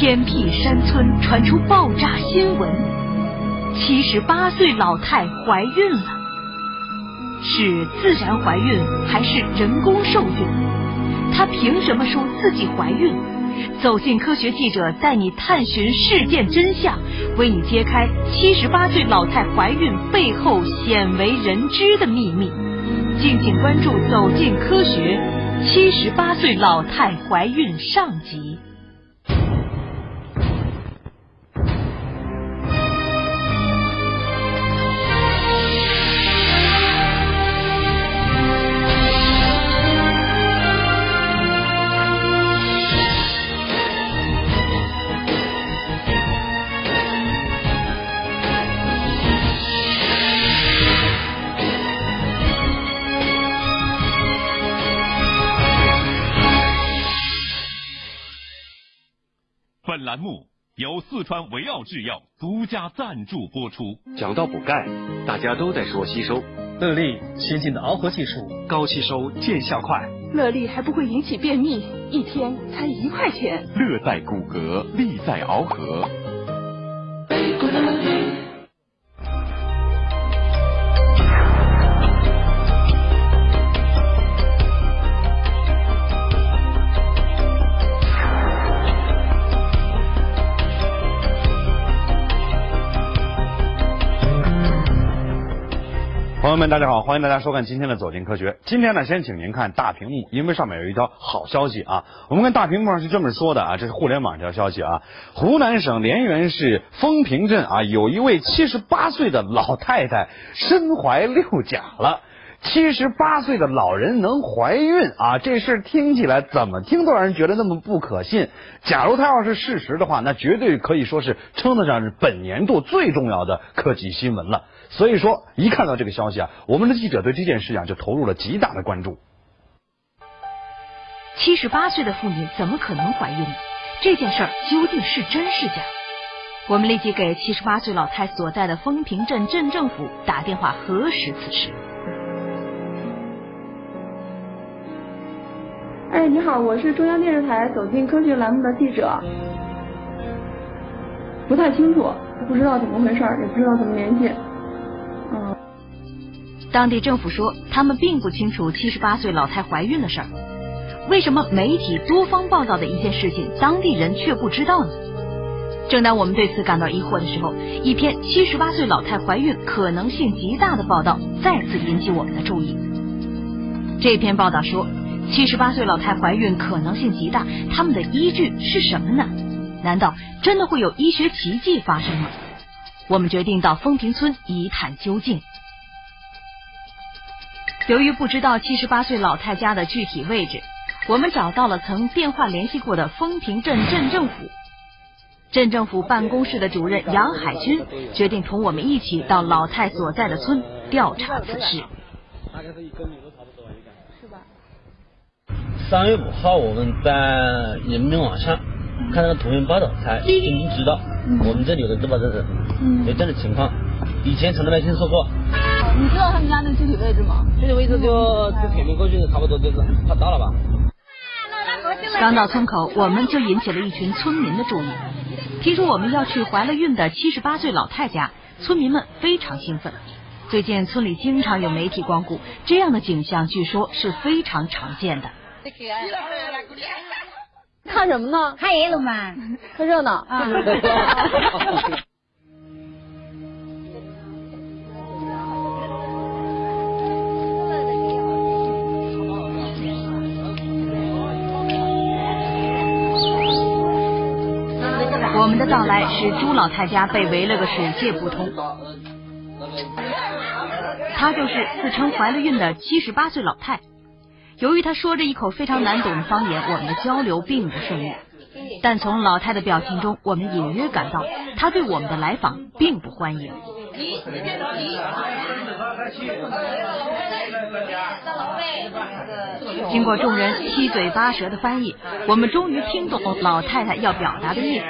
偏僻山村传出爆炸新闻，七十八岁老太怀孕了，是自然怀孕还是人工受孕？她凭什么说自己怀孕？走进科学记者带你探寻事件真相，为你揭开七十八岁老太怀孕背后鲜为人知的秘密。敬请关注《走进科学》，七十八岁老太怀孕上集。栏目由四川维奥制药独家赞助播出。讲到补钙，大家都在说吸收。乐力先进的螯合技术，高吸收，见效快。乐力还不会引起便秘，一天才一块钱。乐在骨骼，力在螯合。朋友们，大家好，欢迎大家收看今天的《走进科学》。今天呢，先请您看大屏幕，因为上面有一条好消息啊。我们看大屏幕上是这么说的啊，这是互联网一条消息啊。湖南省涟源市丰平镇啊，有一位七十八岁的老太太身怀六甲了。七十八岁的老人能怀孕啊，这事听起来怎么听都让人觉得那么不可信。假如它要是事实的话，那绝对可以说是称得上是本年度最重要的科技新闻了。所以说，一看到这个消息啊，我们的记者对这件事啊就投入了极大的关注。七十八岁的妇女怎么可能怀孕呢？这件事儿究竟是真是假？我们立即给七十八岁老太所在的丰平镇镇政府打电话核实此事。哎，你好，我是中央电视台《走进科学》栏目的记者，不太清楚，不知道怎么回事，也不知道怎么联系。当地政府说，他们并不清楚七十八岁老太怀孕的事儿。为什么媒体多方报道的一件事情，当地人却不知道呢？正当我们对此感到疑惑的时候，一篇七十八岁老太怀孕可能性极大的报道再次引起我们的注意。这篇报道说。七十八岁老太怀孕可能性极大，他们的依据是什么呢？难道真的会有医学奇迹发生吗？我们决定到丰平村一探究竟。由于不知道七十八岁老太家的具体位置，我们找到了曾电话联系过的丰平镇镇政府。镇政府办公室的主任杨海军决定同我们一起到老太所在的村调查此事。大概是一公里都差不多。三月五号，我们在人民网上看到个图片报道，才经知道我们这里有个自爆车子，有这样的情况，以前从来没听说过。你知道他们家的具体位置吗？具体位置就就前面过去，差不多就是快到了吧。刚到村口，我们就引起了一群村民的注意。听说我们要去怀了孕的七十八岁老太家，村民们非常兴奋。最近村里经常有媒体光顾，这样的景象据说是非常常见的。看什么呢？看热闹嘛，看热闹啊！我们的到来使朱老太家被围了个水泄不通。她就是自称怀了孕的七十八岁老太。由于她说着一口非常难懂的方言，我们的交流并不顺利。但从老太的表情中，我们隐约感到他对我们的来访并不欢迎。经过众人七嘴八舌的翻译，我们终于听懂老太太要表达的意思。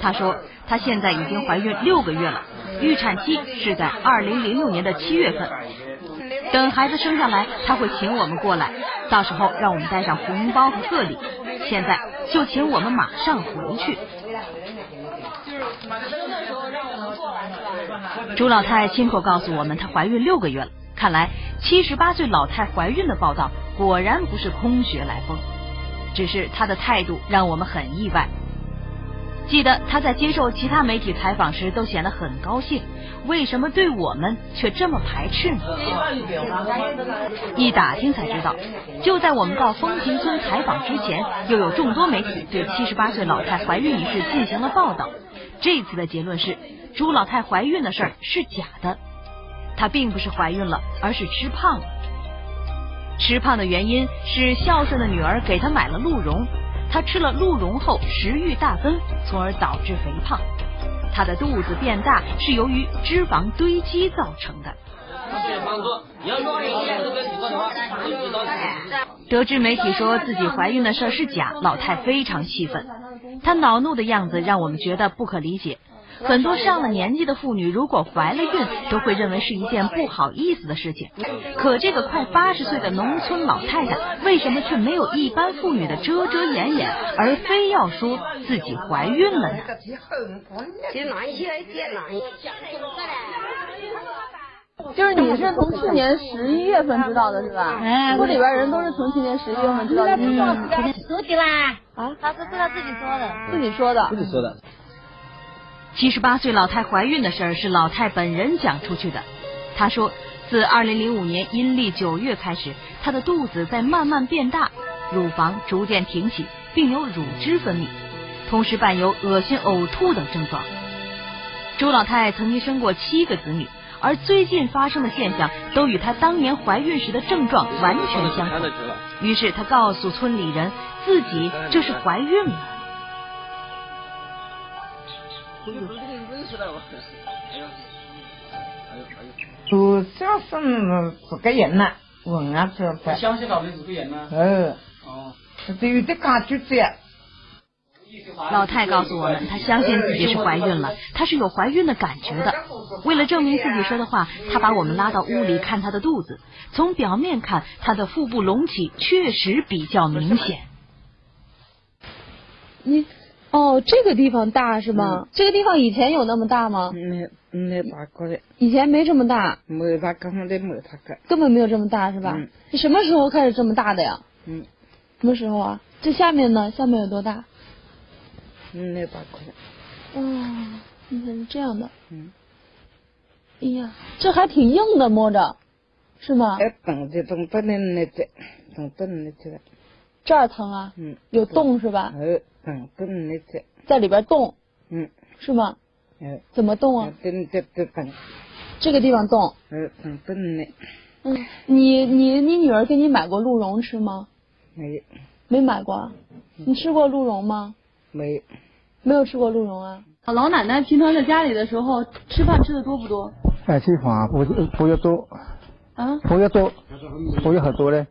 她说，她现在已经怀孕六个月了，预产期是在二零零六年的七月份。等孩子生下来，他会请我们过来，到时候让我们带上红包和贺礼。现在就请我们马上回去。朱老太亲口告诉我们，她怀孕六个月了。看来七十八岁老太怀孕的报道果然不是空穴来风，只是她的态度让我们很意外。记得她在接受其他媒体采访时都显得很高兴，为什么对我们却这么排斥呢？一打听才知道，就在我们到风平村采访之前，又有众多媒体对七十八岁老太怀孕一事进行了报道。这次的结论是，朱老太怀孕的事儿是假的。她并不是怀孕了，而是吃胖了。吃胖的原因是孝顺的女儿给她买了鹿茸，她吃了鹿茸后食欲大增，从而导致肥胖。她的肚子变大是由于脂肪堆积造成的。得知媒体说自己怀孕的事是假，老太非常气愤，她恼怒的样子让我们觉得不可理解。很多上了年纪的妇女，如果怀了孕，都会认为是一件不好意思的事情。可这个快八十岁的农村老太太，为什么却没有一般妇女的遮遮掩掩，而非要说自己怀孕了呢？就是你是从去年十一月份知道的是吧？屋里边人都是从去年十一月份知道的啦，啊，他是是他自己说的，自己说的，自己说的。七十八岁老太怀孕的事儿是老太本人讲出去的。她说，自二零零五年阴历九月开始，她的肚子在慢慢变大，乳房逐渐挺起，并有乳汁分泌，同时伴有恶心、呕吐等症状。朱老太曾经生过七个子女，而最近发生的现象都与她当年怀孕时的症状完全相同。于是她告诉村里人，自己这是怀孕了。个人呐，问啊这不。相信个人呢？哦。哦。这有的感觉这样。老太告诉我们，她相信自己是怀孕了，她是有怀孕的感觉的。为了证明自己说的话，她把我们拉到屋里看她的肚子。从表面看，她的腹部隆起确实比较明显。你。哦，这个地方大是吗？这个地方以前有那么大吗？没没大过的。以前没这么大。没大，根本没大个。根本没有这么大是吧？嗯。你什么时候开始这么大的呀？嗯。什么时候啊？这下面呢？下面有多大？嗯，没大过的。哦，你看是这样的。嗯。哎呀，这还挺硬的，摸着，是吗？哎，等着等不能那这，等不能那这。这儿疼啊？嗯。有洞是吧？呃。嗯，那在在里边动，嗯，是吗？嗯，怎么动啊？动动动动，这个地方动。嗯，嗯，不能那。嗯，你你你女儿给你买过鹿茸吃吗？没。没买过？你吃过鹿茸吗？没。没有吃过鹿茸啊？老奶奶平常在家里的时候吃饭吃的多不多？哎，吃饭不不要多。啊？不要多，不要很多嘞。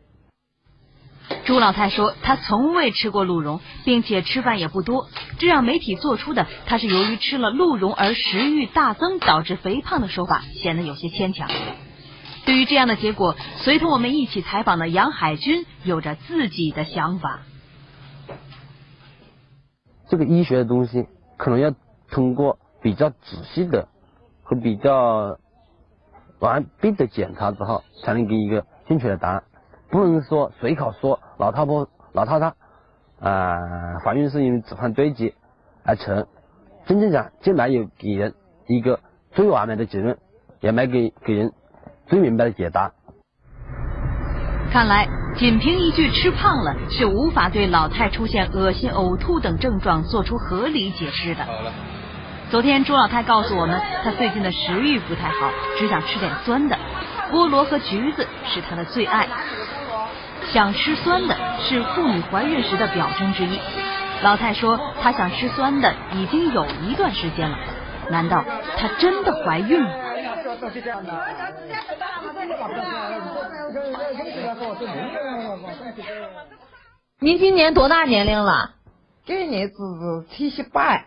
朱老太说，她从未吃过鹿茸，并且吃饭也不多，这让媒体做出的她是由于吃了鹿茸而食欲大增导致肥胖的说法显得有些牵强。对于这样的结果，随同我们一起采访的杨海军有着自己的想法。这个医学的东西，可能要通过比较仔细的和比较完备的检查之后，才能给一个正确的答案。不能说随口说老太婆老太太呃怀孕是因为脂肪堆积而成，真正讲就没有给人一个最完美的结论，也没给给人最明白的解答。看来仅凭一句吃胖了是无法对老太出现恶心、呕吐等症状做出合理解释的。昨天朱老太告诉我们，她最近的食欲不太好，只想吃点酸的，菠萝和橘子是她的最爱。想吃酸的是妇女怀孕时的表征之一。老太说她想吃酸的已经有一段时间了，难道她真的怀孕了？您今年多大年龄了？今年只是七十八。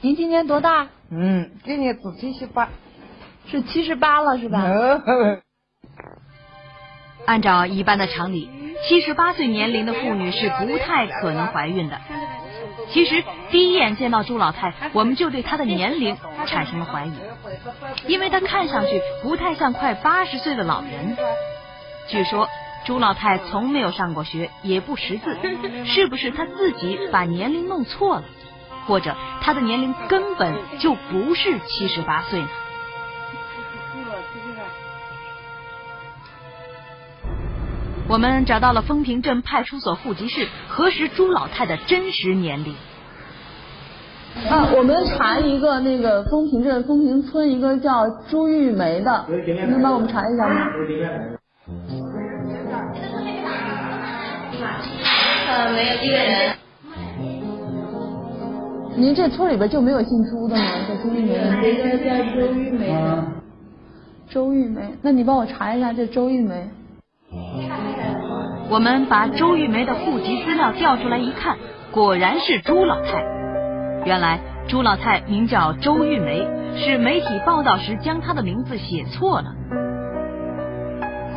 您今年多大？嗯，今年只七十八，是七十八了是吧？按照一般的常理，七十八岁年龄的妇女是不太可能怀孕的。其实第一眼见到朱老太，我们就对她的年龄产生了怀疑，因为她看上去不太像快八十岁的老人。据说朱老太从没有上过学，也不识字，是不是她自己把年龄弄错了，或者她的年龄根本就不是七十八岁呢？我们找到了丰平镇派出所户籍室，核实朱老太的真实年龄。啊，我们查一个那个丰平镇丰平村一个叫朱玉梅的，能帮我们查一下吗？呃，没有一个人。您这村里边就没有姓朱的吗？叫朱玉梅。一个叫周玉梅的。周玉梅，那你帮我查一下这周玉梅。我们把周玉梅的户籍资料调出来一看，果然是朱老太。原来朱老太名叫周玉梅，是媒体报道时将她的名字写错了。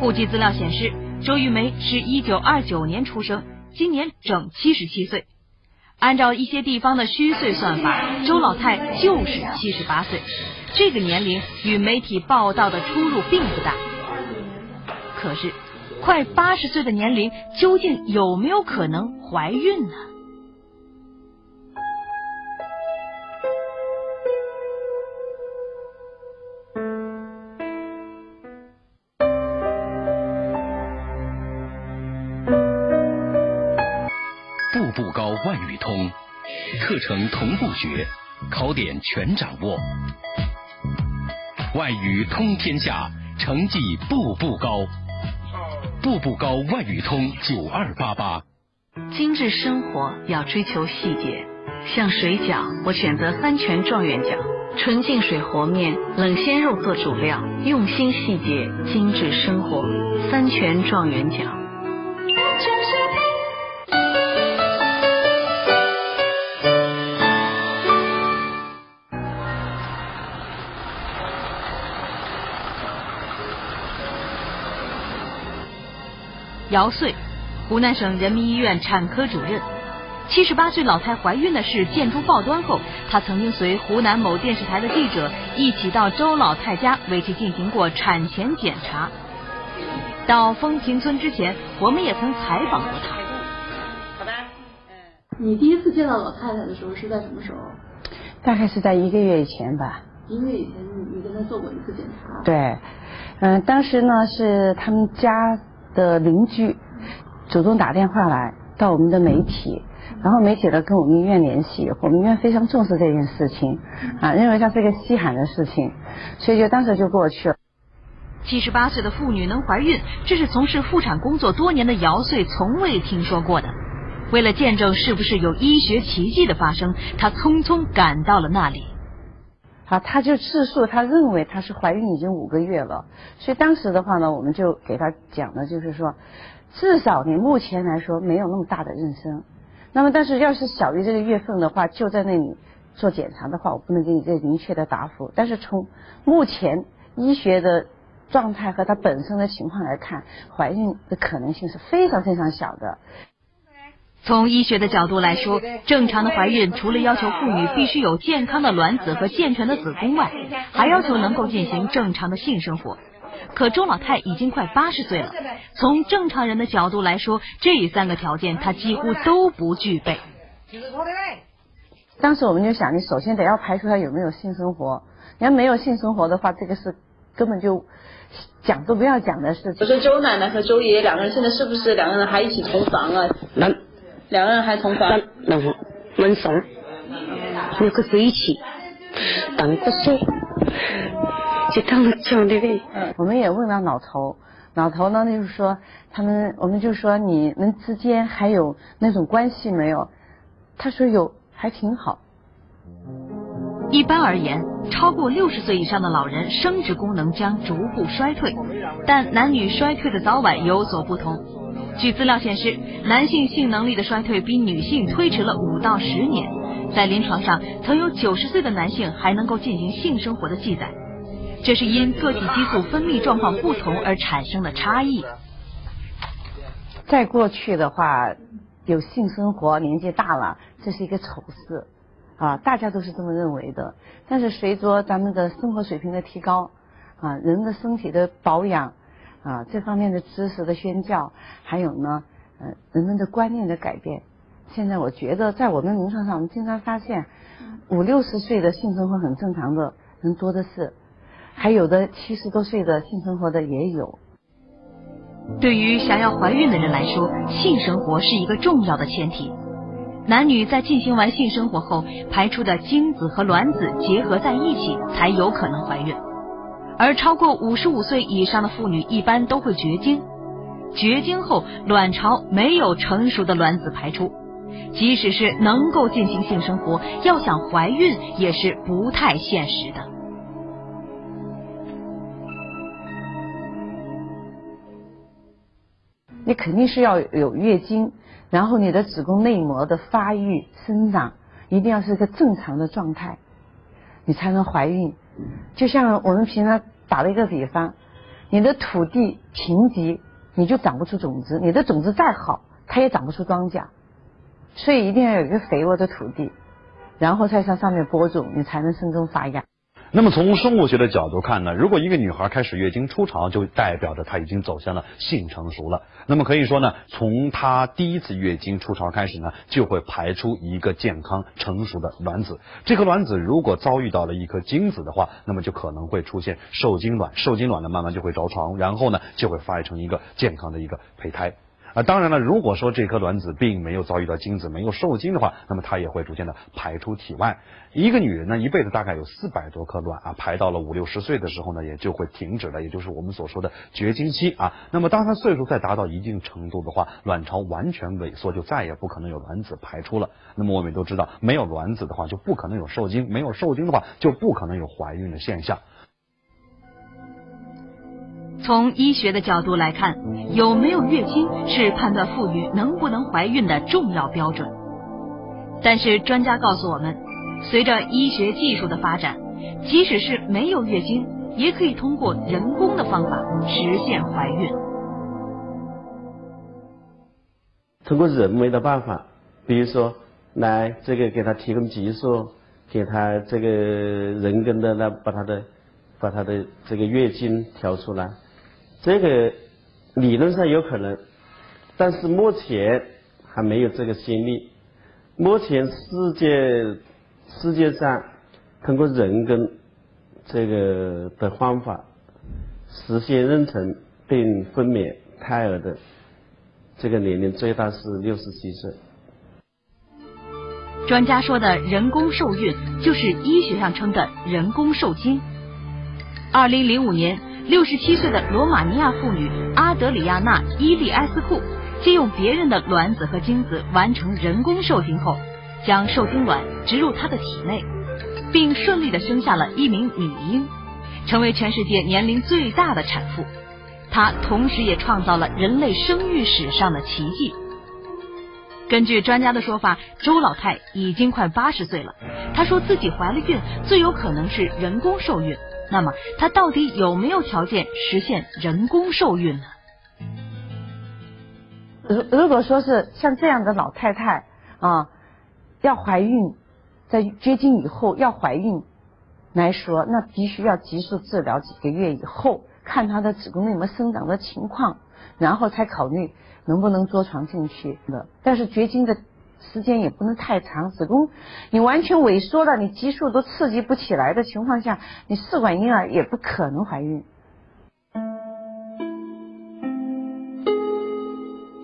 户籍资料显示，周玉梅是一九二九年出生，今年整七十七岁。按照一些地方的虚岁算法，周老太就是七十八岁。这个年龄与媒体报道的出入并不大。可是。快八十岁的年龄，究竟有没有可能怀孕呢？步步高外语通，课程同步学，考点全掌握，外语通天下，成绩步步高。步步高外语通九二八八，精致生活要追求细节。像水饺，我选择三全状元饺，纯净水和面，冷鲜肉做主料，用心细节，精致生活，三全状元饺。姚穗，湖南省人民医院产科主任。七十八岁老太怀孕的事见诸报端后，她曾经随湖南某电视台的记者一起到周老太家为其进行过产前检查。到风平村之前，我们也曾采访过她。好的。你第一次见到老太太的时候是在什么时候？大概是在一个月以前吧。一个月以前，你跟她做过一次检查。对，嗯，当时呢是他们家。的邻居主动打电话来到我们的媒体，然后媒体呢跟我们医院联系，我们医院非常重视这件事情啊，认为它是一个稀罕的事情，所以就当时就过去了。七十八岁的妇女能怀孕，这是从事妇产工作多年的姚穗从未听说过的。为了见证是不是有医学奇迹的发生，她匆匆赶到了那里。啊，他就自述，他认为他是怀孕已经五个月了，所以当时的话呢，我们就给他讲的就是说，至少你目前来说没有那么大的妊娠，那么但是要是小于这个月份的话，就在那里做检查的话，我不能给你这个明确的答复。但是从目前医学的状态和他本身的情况来看，怀孕的可能性是非常非常小的。从医学的角度来说，正常的怀孕除了要求妇女必须有健康的卵子和健全的子宫外，还要求能够进行正常的性生活。可周老太已经快八十岁了，从正常人的角度来说，这三个条件她几乎都不具备。当时我们就想，你首先得要排除她有没有性生活。你要没有性生活的话，这个是根本就讲都不要讲的事情。我说周奶奶和周爷爷两个人现在是不是两个人还一起同房啊？那。两个人还同房，然后晚上有个水起，当个睡，就当了讲的呗。我们也问了老头，老头呢就是说，他们我们就说你们之间还有那种关系没有？他说有，还挺好。一般而言，超过六十岁以上的老人生殖功能将逐步衰退，但男女衰退的早晚有所不同。据资料显示，男性性能力的衰退比女性推迟了五到十年。在临床上，曾有九十岁的男性还能够进行性生活的记载，这是因个体激素分泌状况不同而产生的差异。在过去的话，有性生活年纪大了，这是一个丑事，啊，大家都是这么认为的。但是随着咱们的生活水平的提高，啊，人的身体的保养，啊，这方面的知识的宣教，还有呢，呃，人们的观念的改变，现在我觉得在我们临床上，我们经常发现，五六十岁的性生活很正常的人多的是，还有的七十多岁的性生活的也有。对于想要怀孕的人来说，性生活是一个重要的前提。男女在进行完性生活后，排出的精子和卵子结合在一起，才有可能怀孕。而超过五十五岁以上的妇女一般都会绝经，绝经后卵巢没有成熟的卵子排出，即使是能够进行性生活，要想怀孕也是不太现实的。你肯定是要有月经，然后你的子宫内膜的发育生长一定要是个正常的状态，你才能怀孕。就像我们平常打了一个比方，你的土地贫瘠，你就长不出种子；你的种子再好，它也长不出庄稼。所以一定要有一个肥沃的土地，然后再向上面播种，你才能生根发芽。那么从生物学的角度看呢，如果一个女孩开始月经初潮，就代表着她已经走向了性成熟了。那么可以说呢，从她第一次月经初潮开始呢，就会排出一个健康成熟的卵子。这颗卵子如果遭遇到了一颗精子的话，那么就可能会出现受精卵，受精卵呢慢慢就会着床，然后呢就会发育成一个健康的一个胚胎。啊，当然了，如果说这颗卵子并没有遭遇到精子，没有受精的话，那么它也会逐渐的排出体外。一个女人呢，一辈子大概有四百多颗卵啊，排到了五六十岁的时候呢，也就会停止了，也就是我们所说的绝经期啊。那么当她岁数再达到一定程度的话，卵巢完全萎缩，就再也不可能有卵子排出了。那么我们都知道，没有卵子的话，就不可能有受精；没有受精的话，就不可能有怀孕的现象。从医学的角度来看，有没有月经是判断妇女能不能怀孕的重要标准。但是专家告诉我们，随着医学技术的发展，即使是没有月经，也可以通过人工的方法实现怀孕。通过人为的办法，比如说来这个给他提供激素，给他这个人工的来把他的把他的这个月经调出来。这个理论上有可能，但是目前还没有这个先例。目前世界世界上通过人工这个的方法实现妊娠并分娩胎儿的这个年龄最大是六十七岁。专家说的人工受孕，就是医学上称的人工受精。二零零五年。六十七岁的罗马尼亚妇女阿德里亚娜·伊利埃斯库，借用别人的卵子和精子完成人工受精后，将受精卵植入她的体内，并顺利的生下了一名女婴，成为全世界年龄最大的产妇。她同时也创造了人类生育史上的奇迹。根据专家的说法，周老太已经快八十岁了。她说自己怀了孕，最有可能是人工受孕。那么，她到底有没有条件实现人工受孕呢？如如果说是像这样的老太太啊，要怀孕，在绝经以后要怀孕来说，那必须要急速治疗几个月以后，看她的子宫内膜生长的情况，然后才考虑能不能着床进去的。但是绝经的。时间也不能太长，子宫你完全萎缩了，你激素都刺激不起来的情况下，你试管婴儿也不可能怀孕。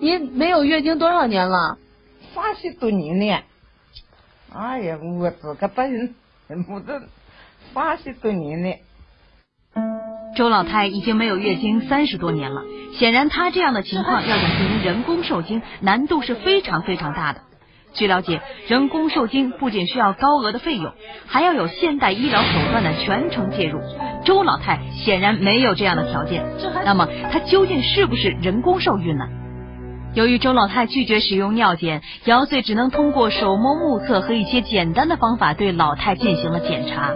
你没有月经多少年了？三十多年了。哎呀，我这个本人没得三十多年了。周老太已经没有月经三十多年了，显然她这样的情况要想进行人工受精，难度是非常非常大的。据了解，人工受精不仅需要高额的费用，还要有现代医疗手段的全程介入。周老太显然没有这样的条件，那么她究竟是不是人工受孕呢？由于周老太拒绝使用尿检，姚穗只能通过手摸目测和一些简单的方法对老太进行了检查。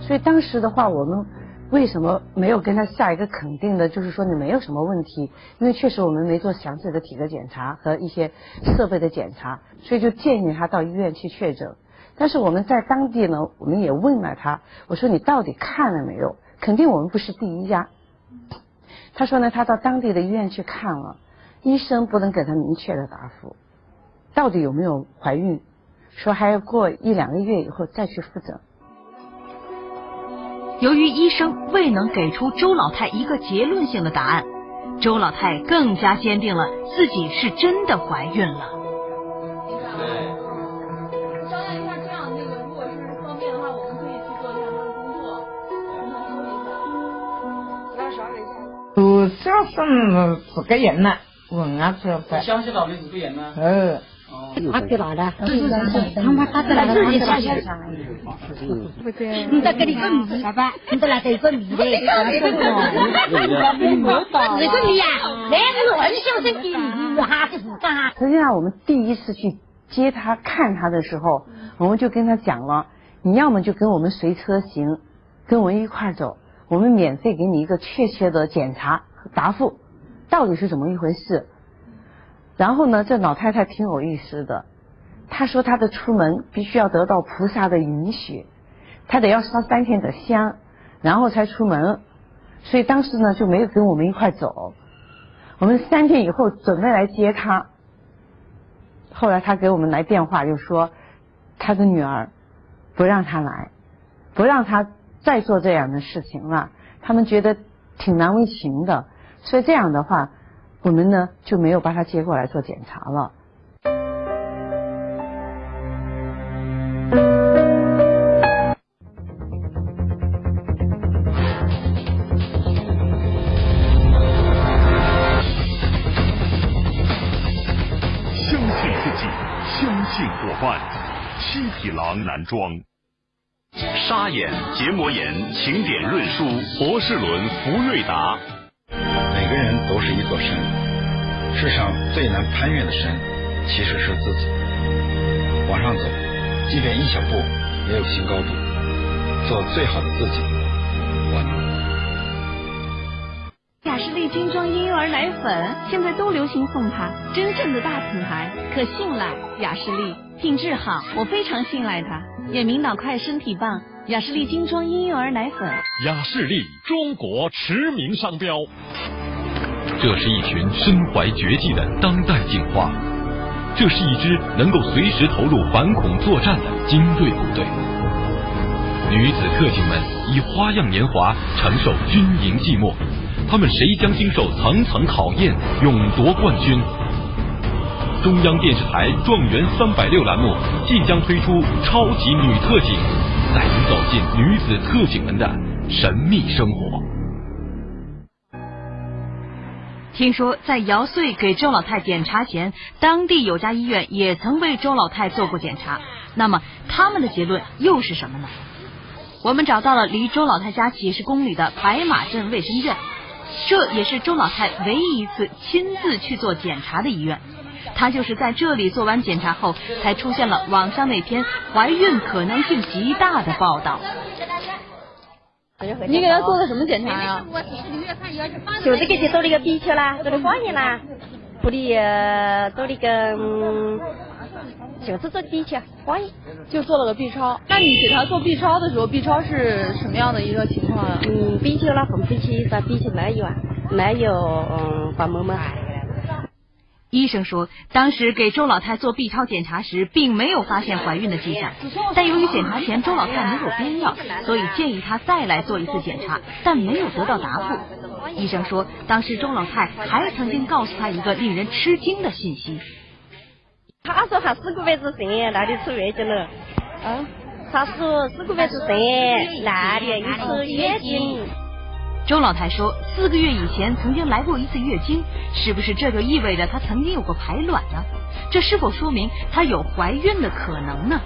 所以当时的话，我们为什么没有跟他下一个肯定的，就是说你没有什么问题？因为确实我们没做详细的体格检查和一些设备的检查，所以就建议他到医院去确诊。但是我们在当地呢，我们也问了他，我说你到底看了没有？肯定我们不是第一家。他说呢，他到当地的医院去看了，医生不能给他明确的答复，到底有没有怀孕？说还要过一两个月以后再去复诊。由于医生未能给出周老太一个结论性的答案，周老太更加坚定了自己是真的怀孕了。商量一下，这样那个如果是方便的话，我们可以去做一下他的工作，跟他说一下。那啥一下？都相信自个人了，问啊这不。相信了你自个人呢？嗯。他给哪的？他妈他在那自己下去。你再给你个米，爸爸，你再来给一个米的。一个米呀，那个很小声给你哈是干哈？实际上，我们第一次去接他看他的时候，我们就跟他讲了，你要么就跟我们随车行，跟我们一块走，我们免费给你一个确切的检查答复，到底是怎么一回事。然后呢，这老太太挺有意思的，她说她的出门必须要得到菩萨的允许，她得要烧三天的香，然后才出门，所以当时呢就没有跟我们一块走。我们三天以后准备来接她，后来她给我们来电话就说，她的女儿不让她来，不让她再做这样的事情了，他们觉得挺难为情的，所以这样的话。我们呢就没有把他接过来做检查了。相信自己，相信伙伴。七匹狼男装，沙眼、结膜炎，请点润舒、博士伦、福瑞达。每个人都是一座山，世上最难攀越的山，其实是自己。往上走，即便一小步，也有新高度。做最好的自己，我能。雅士利精装婴幼儿奶粉现在都流行送它，真正的大品牌，可信赖。雅士利品质好，我非常信赖它。眼明脑快，身体棒。雅士利精装婴幼儿奶粉，雅士利中国驰名商标。这是一群身怀绝技的当代警花，这是一支能够随时投入反恐作战的精锐部队。女子特警们以花样年华承受军营寂寞。他们谁将经受层层考验，勇夺冠军？中央电视台《状元三百六》栏目即将推出超级女特警，带您走进女子特警们的神秘生活。听说在姚穗给周老太检查前，当地有家医院也曾为周老太做过检查。那么他们的结论又是什么呢？我们找到了离周老太家几十公里的白马镇卫生院。这也是周老太唯一一次亲自去做检查的医院，她就是在这里做完检查后，才出现了网上那篇怀孕可能性极大的报道。你给他做的什么检查呀？就是给去做那个 B 超啦，做了化验啦，做的做了个。就是做 B 超，化验，就做了个 B 超。那你给他做 B 超的时候，B 超是什么样的一个情况啊？嗯，B 超那缝回去啥 B 超没有啊？没有，嗯，把妈妈。医生说，当时给周老太做 B 超检查时，并没有发现怀孕的迹象。但由于检查前周老太没有憋尿，所以建议她再来做一次检查，但没有得到答复。医生说，当时周老太还曾经告诉她一个令人吃惊的信息。他说他四个月子生，那里出月经了。嗯，他说四个月子生，那里出月经。周老太说，四个月以前曾经来过一次月经，是不是这就意味着她曾经有过排卵呢？这是否说明她有怀孕的可能呢？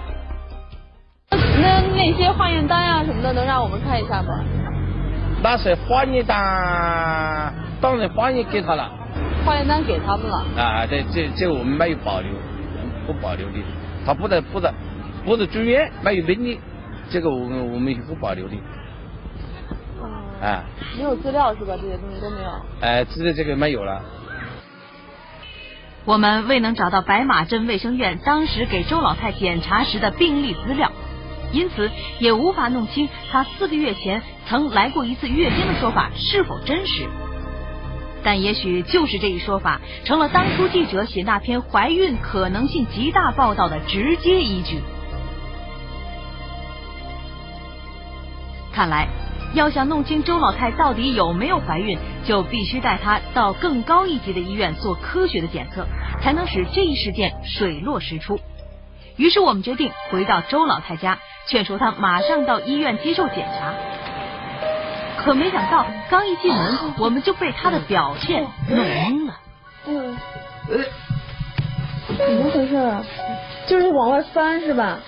那那些化验单啊什么的，能让我们看一下吗？那是化验单，当然化验给他了。化验单给他们了。啊，这这这我们没有保留。不保留的，他不得不得不得住院，没有病例，这个我们我们是不保留的。啊。没有资料是吧？这些东西都没有。哎，资料这个没有了。我们未能找到白马镇卫生院当时给周老太检查时的病历资料，因此也无法弄清她四个月前曾来过一次月经的说法是否真实。但也许就是这一说法，成了当初记者写那篇怀孕可能性极大报道的直接依据。看来，要想弄清周老太到底有没有怀孕，就必须带她到更高一级的医院做科学的检测，才能使这一事件水落石出。于是我们决定回到周老太家，劝说她马上到医院接受检查。可没想到，刚一进门，我们就被她的表现弄懵了。嗯，怎么回事啊？就是往外翻是吧？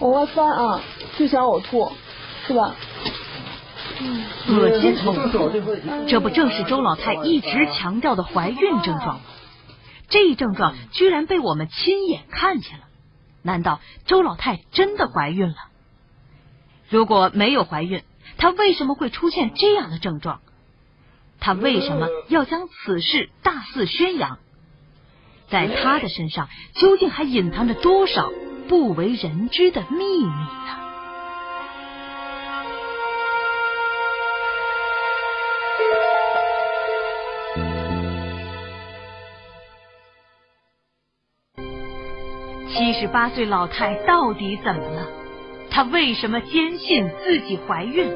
往外翻啊，就想呕吐，是吧？恶心呕吐，这不正是周老太一直强调的怀孕症状吗？这一症状居然被我们亲眼看见了，难道周老太真的怀孕了？如果没有怀孕，她为什么会出现这样的症状？她为什么要将此事大肆宣扬？在她的身上究竟还隐藏着多少不为人知的秘密呢？八岁老太到底怎么了？她为什么坚信自己怀孕？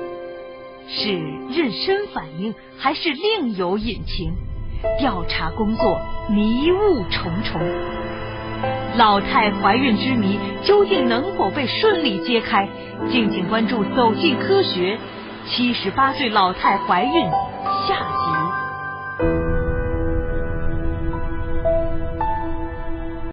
是妊娠反应，还是另有隐情？调查工作迷雾重重，老太怀孕之谜究竟能否被顺利揭开？敬请关注《走进科学》，七十八岁老太怀孕下集。